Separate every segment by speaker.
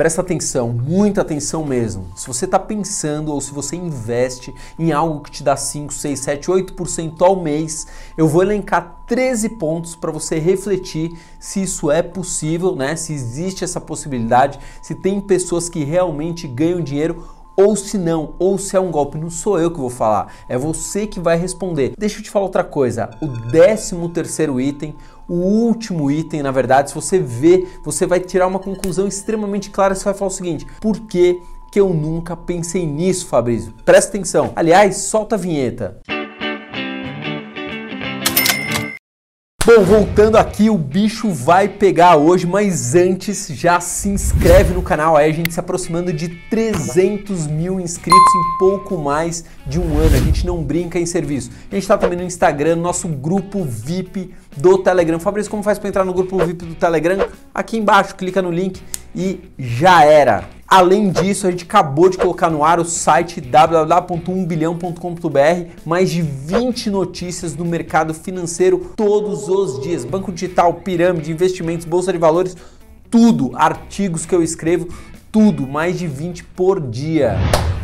Speaker 1: Presta atenção, muita atenção mesmo. Se você está pensando ou se você investe em algo que te dá 5, 6, 7, 8% ao mês, eu vou elencar 13 pontos para você refletir se isso é possível, né? Se existe essa possibilidade, se tem pessoas que realmente ganham dinheiro ou se não, ou se é um golpe, não sou eu que vou falar, é você que vai responder. Deixa eu te falar outra coisa, o décimo terceiro item, o último item, na verdade, se você vê, você vai tirar uma conclusão extremamente clara, você vai falar o seguinte, por que que eu nunca pensei nisso, Fabrício? Presta atenção. Aliás, solta a vinheta. Bom, voltando aqui, o bicho vai pegar hoje, mas antes já se inscreve no canal, aí a gente se aproximando de 300 mil inscritos em pouco mais de um ano, a gente não brinca em serviço. A gente está também no Instagram, nosso grupo VIP do Telegram. Fabrício, como faz para entrar no grupo VIP do Telegram? Aqui embaixo, clica no link e já era. Além disso, a gente acabou de colocar no ar o site www.1bilhão.com.br, mais de 20 notícias do mercado financeiro todos os dias. Banco digital, pirâmide, investimentos, bolsa de valores, tudo, artigos que eu escrevo, tudo, mais de 20 por dia.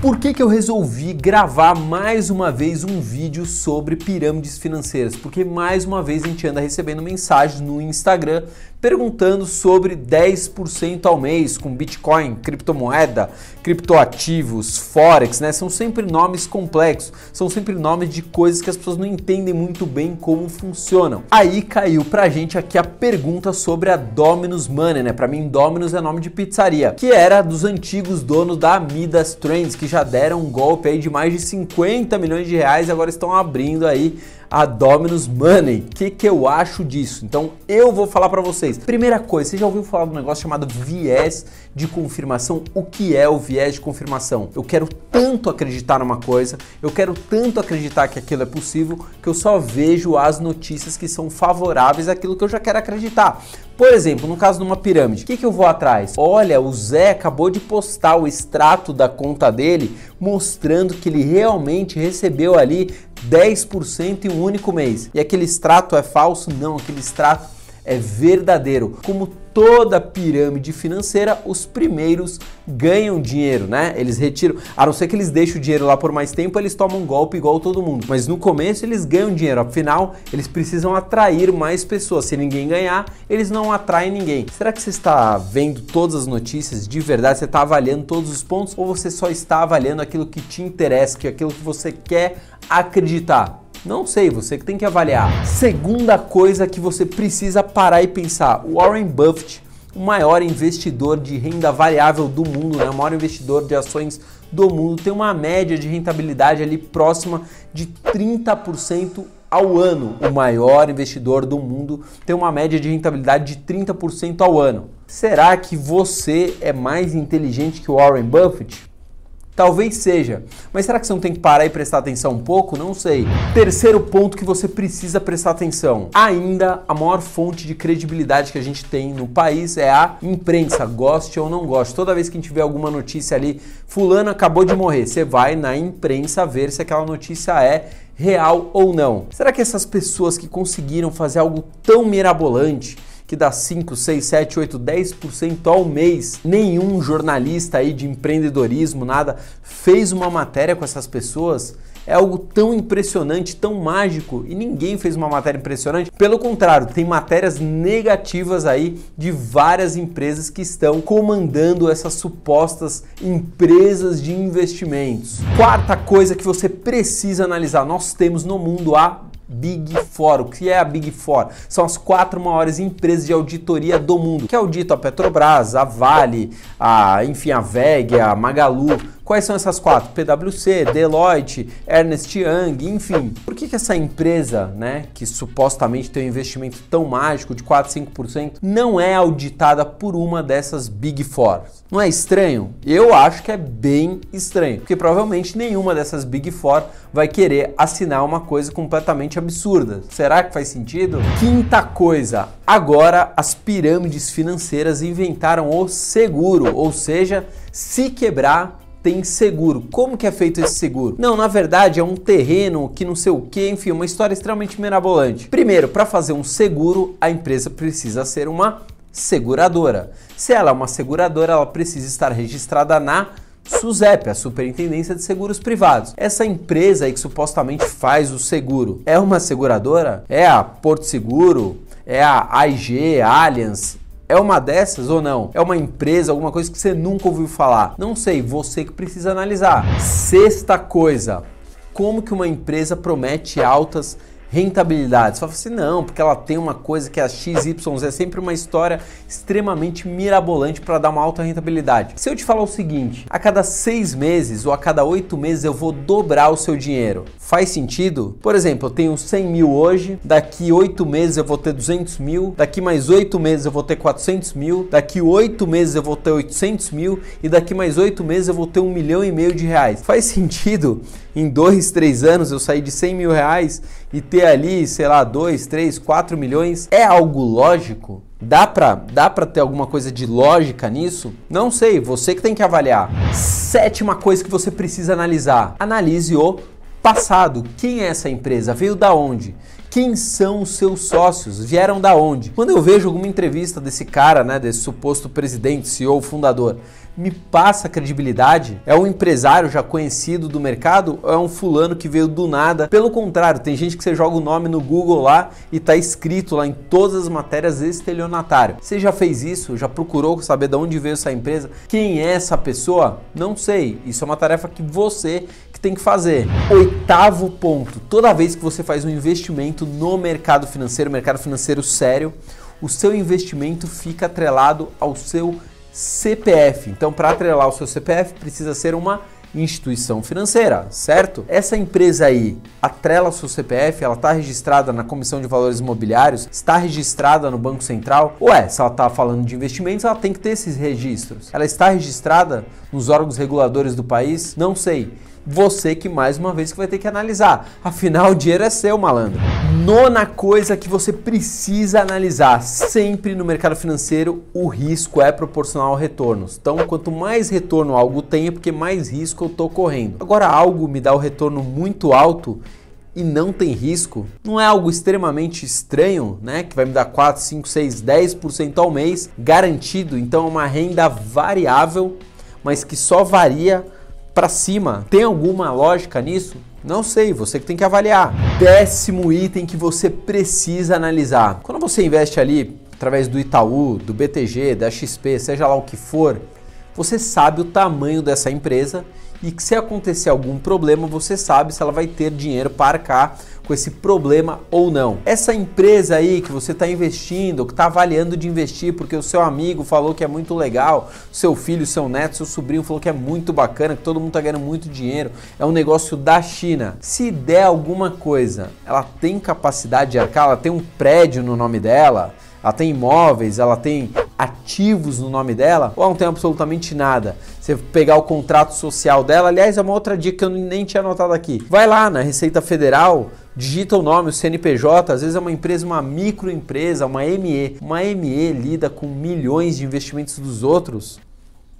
Speaker 1: Por que, que eu resolvi gravar mais uma vez um vídeo sobre pirâmides financeiras? Porque mais uma vez a gente anda recebendo mensagens no Instagram perguntando sobre 10% ao mês com Bitcoin, criptomoeda, criptoativos, Forex, né? São sempre nomes complexos, são sempre nomes de coisas que as pessoas não entendem muito bem como funcionam. Aí caiu pra gente aqui a pergunta sobre a Dominus Money, né? Pra mim, Dominus é nome de pizzaria, que era dos antigos donos da Midas Trends, que já deram um golpe aí de mais de 50 milhões de reais e agora estão abrindo aí a Dominus Money. O que, que eu acho disso? Então eu vou falar para vocês. Primeira coisa, você já ouviu falar do negócio chamado viés de confirmação? O que é o viés de confirmação? Eu quero tanto acreditar numa coisa, eu quero tanto acreditar que aquilo é possível, que eu só vejo as notícias que são favoráveis àquilo que eu já quero acreditar. Por exemplo, no caso de uma pirâmide, o que, que eu vou atrás? Olha, o Zé acabou de postar o extrato da conta dele mostrando que ele realmente recebeu ali 10% em um único mês. E aquele extrato é falso? Não, aquele extrato é verdadeiro. Como toda pirâmide financeira, os primeiros ganham dinheiro, né? Eles retiram, a não ser que eles deixem o dinheiro lá por mais tempo, eles tomam um golpe igual todo mundo. Mas no começo eles ganham dinheiro, afinal, eles precisam atrair mais pessoas. Se ninguém ganhar, eles não atraem ninguém. Será que você está vendo todas as notícias de verdade? Você está avaliando todos os pontos ou você só está avaliando aquilo que te interessa, que é aquilo que você quer acreditar? Não sei, você que tem que avaliar. Segunda coisa que você precisa parar e pensar: Warren Buffett, o maior investidor de renda variável do mundo, né? o maior investidor de ações do mundo, tem uma média de rentabilidade ali próxima de 30% ao ano. O maior investidor do mundo tem uma média de rentabilidade de 30% ao ano. Será que você é mais inteligente que o Warren Buffett? Talvez seja, mas será que você não tem que parar e prestar atenção um pouco? Não sei. Terceiro ponto que você precisa prestar atenção: ainda a maior fonte de credibilidade que a gente tem no país é a imprensa, goste ou não goste. Toda vez que a gente vê alguma notícia ali, Fulano acabou de morrer, você vai na imprensa ver se aquela notícia é real ou não. Será que essas pessoas que conseguiram fazer algo tão mirabolante, que dá 5, 6, 7, 8, 10% ao mês. Nenhum jornalista aí de empreendedorismo, nada, fez uma matéria com essas pessoas. É algo tão impressionante, tão mágico e ninguém fez uma matéria impressionante. Pelo contrário, tem matérias negativas aí de várias empresas que estão comandando essas supostas empresas de investimentos. Quarta coisa que você precisa analisar: nós temos no mundo a Big Four. O que é a Big Four? São as quatro maiores empresas de auditoria do mundo, que audita a Petrobras, a Vale, a, enfim, a VEG, a Magalu. Quais são essas quatro? PwC, Deloitte, Ernest Young, enfim. Por que, que essa empresa, né, que supostamente tem um investimento tão mágico de 4, 5%, não é auditada por uma dessas Big Four? Não é estranho? Eu acho que é bem estranho, porque provavelmente nenhuma dessas Big Four vai querer assinar uma coisa completamente absurda. Será que faz sentido? Quinta coisa, agora as pirâmides financeiras inventaram o seguro, ou seja, se quebrar tem seguro. Como que é feito esse seguro? Não, na verdade é um terreno que não sei o que, enfim, uma história extremamente mirabolante. Primeiro, para fazer um seguro, a empresa precisa ser uma seguradora. Se ela é uma seguradora, ela precisa estar registrada na SUSEP, a Superintendência de Seguros Privados. Essa empresa aí que supostamente faz o seguro é uma seguradora? É a Porto Seguro? É a AIG, Allianz? É uma dessas ou não? É uma empresa, alguma coisa que você nunca ouviu falar? Não sei, você que precisa analisar. Sexta coisa, como que uma empresa promete altas rentabilidade. Você fala assim, não, porque ela tem uma coisa que é a XYZ, é sempre uma história extremamente mirabolante para dar uma alta rentabilidade. Se eu te falar o seguinte, a cada seis meses ou a cada oito meses eu vou dobrar o seu dinheiro, faz sentido? Por exemplo, eu tenho 100 mil hoje, daqui oito meses eu vou ter 200 mil, daqui mais oito meses eu vou ter 400 mil, daqui oito meses eu vou ter 800 mil e daqui mais oito meses eu vou ter um milhão e meio de reais. Faz sentido em dois, três anos eu sair de 100 mil reais e ter ali, sei lá, 2, 3, 4 milhões, é algo lógico? Dá pra, dá pra ter alguma coisa de lógica nisso? Não sei, você que tem que avaliar. Sétima coisa que você precisa analisar: analise o passado. Quem é essa empresa? Veio da onde? Quem são os seus sócios? Vieram da onde? Quando eu vejo alguma entrevista desse cara, né, desse suposto presidente, CEO, fundador, me passa credibilidade? É um empresário já conhecido do mercado ou é um fulano que veio do nada? Pelo contrário, tem gente que você joga o nome no Google lá e tá escrito lá em todas as matérias estelionatário. Você já fez isso? Já procurou saber de onde veio essa empresa? Quem é essa pessoa? Não sei. Isso é uma tarefa que você que tem que fazer. Oitavo ponto: toda vez que você faz um investimento no mercado financeiro, mercado financeiro sério, o seu investimento fica atrelado ao seu CPF. Então, para atrelar o seu CPF, precisa ser uma instituição financeira, certo? Essa empresa aí atrela o seu CPF, ela está registrada na Comissão de Valores Imobiliários, está registrada no Banco Central? Ué, se ela está falando de investimentos, ela tem que ter esses registros. Ela está registrada nos órgãos reguladores do país? Não sei você que mais uma vez que vai ter que analisar. Afinal, o dinheiro é seu, malandro. Nona coisa que você precisa analisar, sempre no mercado financeiro, o risco é proporcional ao retorno. Então, quanto mais retorno algo tem, é porque mais risco eu estou correndo. Agora, algo me dá o retorno muito alto e não tem risco, não é algo extremamente estranho, né? Que vai me dar 4, 5, 6, 10% ao mês, garantido. Então é uma renda variável, mas que só varia para cima. Tem alguma lógica nisso? Não sei, você que tem que avaliar. Décimo item que você precisa analisar. Quando você investe ali através do Itaú, do BTG, da XP, seja lá o que for, você sabe o tamanho dessa empresa e que se acontecer algum problema, você sabe se ela vai ter dinheiro para arcar com esse problema ou não. Essa empresa aí que você está investindo, que está avaliando de investir porque o seu amigo falou que é muito legal, seu filho, seu neto, seu sobrinho falou que é muito bacana, que todo mundo está ganhando muito dinheiro, é um negócio da China. Se der alguma coisa, ela tem capacidade de arcar, ela tem um prédio no nome dela, ela tem imóveis, ela tem ativos no nome dela, ou ela não tem absolutamente nada. Você pegar o contrato social dela, aliás, é uma outra dica que eu nem tinha anotado aqui. Vai lá na Receita Federal, digita o nome, o CNPJ, às vezes é uma empresa, uma microempresa, uma ME. Uma ME lida com milhões de investimentos dos outros?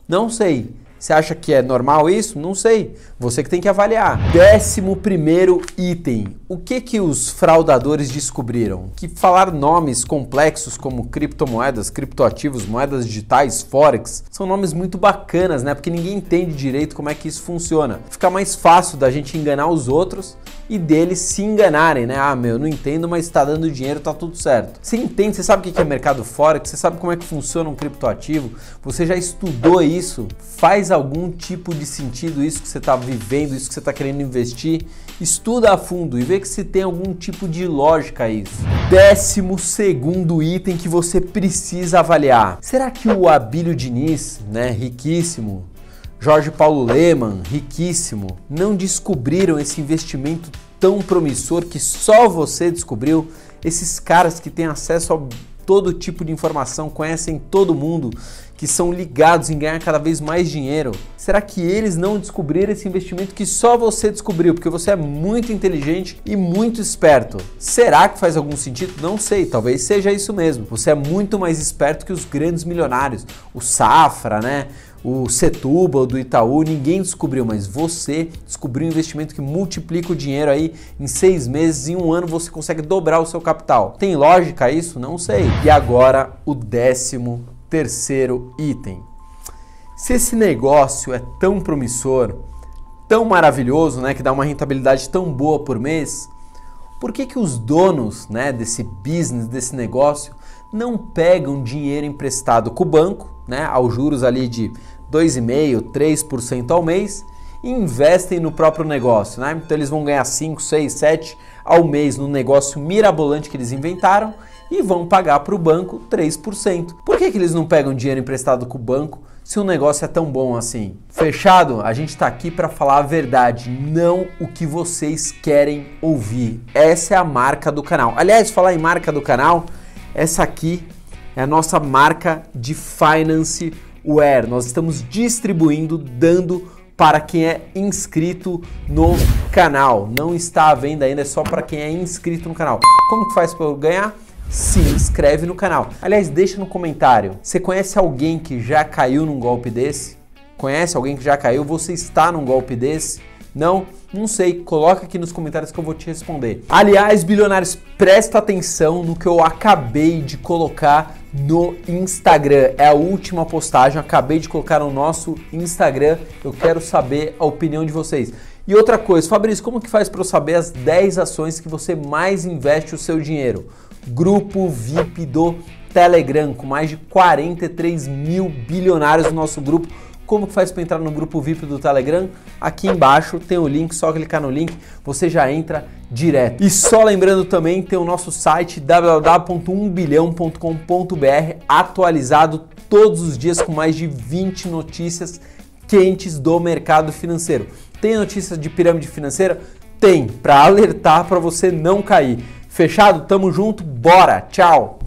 Speaker 1: Não sei. Você acha que é normal isso? Não sei. Você que tem que avaliar. Décimo primeiro item. O que que os fraudadores descobriram? Que falar nomes complexos como criptomoedas, criptoativos, moedas digitais, forex, são nomes muito bacanas, né? Porque ninguém entende direito como é que isso funciona. Fica mais fácil da gente enganar os outros e deles se enganarem, né? Ah, meu, não entendo, mas está dando dinheiro, tá tudo certo. Você entende, você sabe o que é mercado forex, você sabe como é que funciona um criptoativo, você já estudou isso, faz algum tipo de sentido isso que você está vivendo, isso que você está querendo investir, estuda a fundo e vê que se tem algum tipo de lógica isso. Décimo segundo item que você precisa avaliar. Será que o Abílio Diniz, né, riquíssimo, Jorge Paulo Leman, riquíssimo, não descobriram esse investimento tão promissor que só você descobriu? Esses caras que têm acesso a todo tipo de informação, conhecem todo mundo, que são ligados em ganhar cada vez mais dinheiro. Será que eles não descobriram esse investimento que só você descobriu? Porque você é muito inteligente e muito esperto. Será que faz algum sentido? Não sei, talvez seja isso mesmo. Você é muito mais esperto que os grandes milionários, o Safra, né? O Setúbal, do Itaú, ninguém descobriu, mas você descobriu um investimento que multiplica o dinheiro aí em seis meses, em um ano você consegue dobrar o seu capital. Tem lógica isso? Não sei. E agora o décimo terceiro item. Se esse negócio é tão promissor, tão maravilhoso, né, que dá uma rentabilidade tão boa por mês, por que, que os donos né, desse business, desse negócio, não pegam dinheiro emprestado com o banco, né, aos juros ali de 2,5%, 3% ao mês, e investem no próprio negócio? Né? Então eles vão ganhar 5, 6, 7 ao mês no negócio mirabolante que eles inventaram e vão pagar para o banco 3%. Por que, que eles não pegam dinheiro emprestado com o banco se o negócio é tão bom assim? Fechado? A gente está aqui para falar a verdade, não o que vocês querem ouvir. Essa é a marca do canal. Aliás, falar em marca do canal, essa aqui é a nossa marca de Finance Nós estamos distribuindo, dando para quem é inscrito no canal. Não está à venda ainda, é só para quem é inscrito no canal. Como que faz para eu ganhar? se inscreve no canal. Aliás, deixa no comentário. Você conhece alguém que já caiu num golpe desse? Conhece alguém que já caiu? Você está num golpe desse? Não? Não sei. Coloca aqui nos comentários que eu vou te responder. Aliás, bilionários, presta atenção no que eu acabei de colocar no Instagram. É a última postagem, acabei de colocar no nosso Instagram. Eu quero saber a opinião de vocês. E outra coisa, Fabrício, como que faz para eu saber as 10 ações que você mais investe o seu dinheiro? grupo VIP do Telegram, com mais de 43 mil bilionários no nosso grupo. Como que faz para entrar no grupo VIP do Telegram? Aqui embaixo tem o link, só clicar no link, você já entra direto. E só lembrando também, tem o nosso site www.1bilhão.com.br atualizado todos os dias com mais de 20 notícias quentes do mercado financeiro. Tem notícias de pirâmide financeira? Tem, para alertar para você não cair. Fechado? Tamo junto, bora, tchau!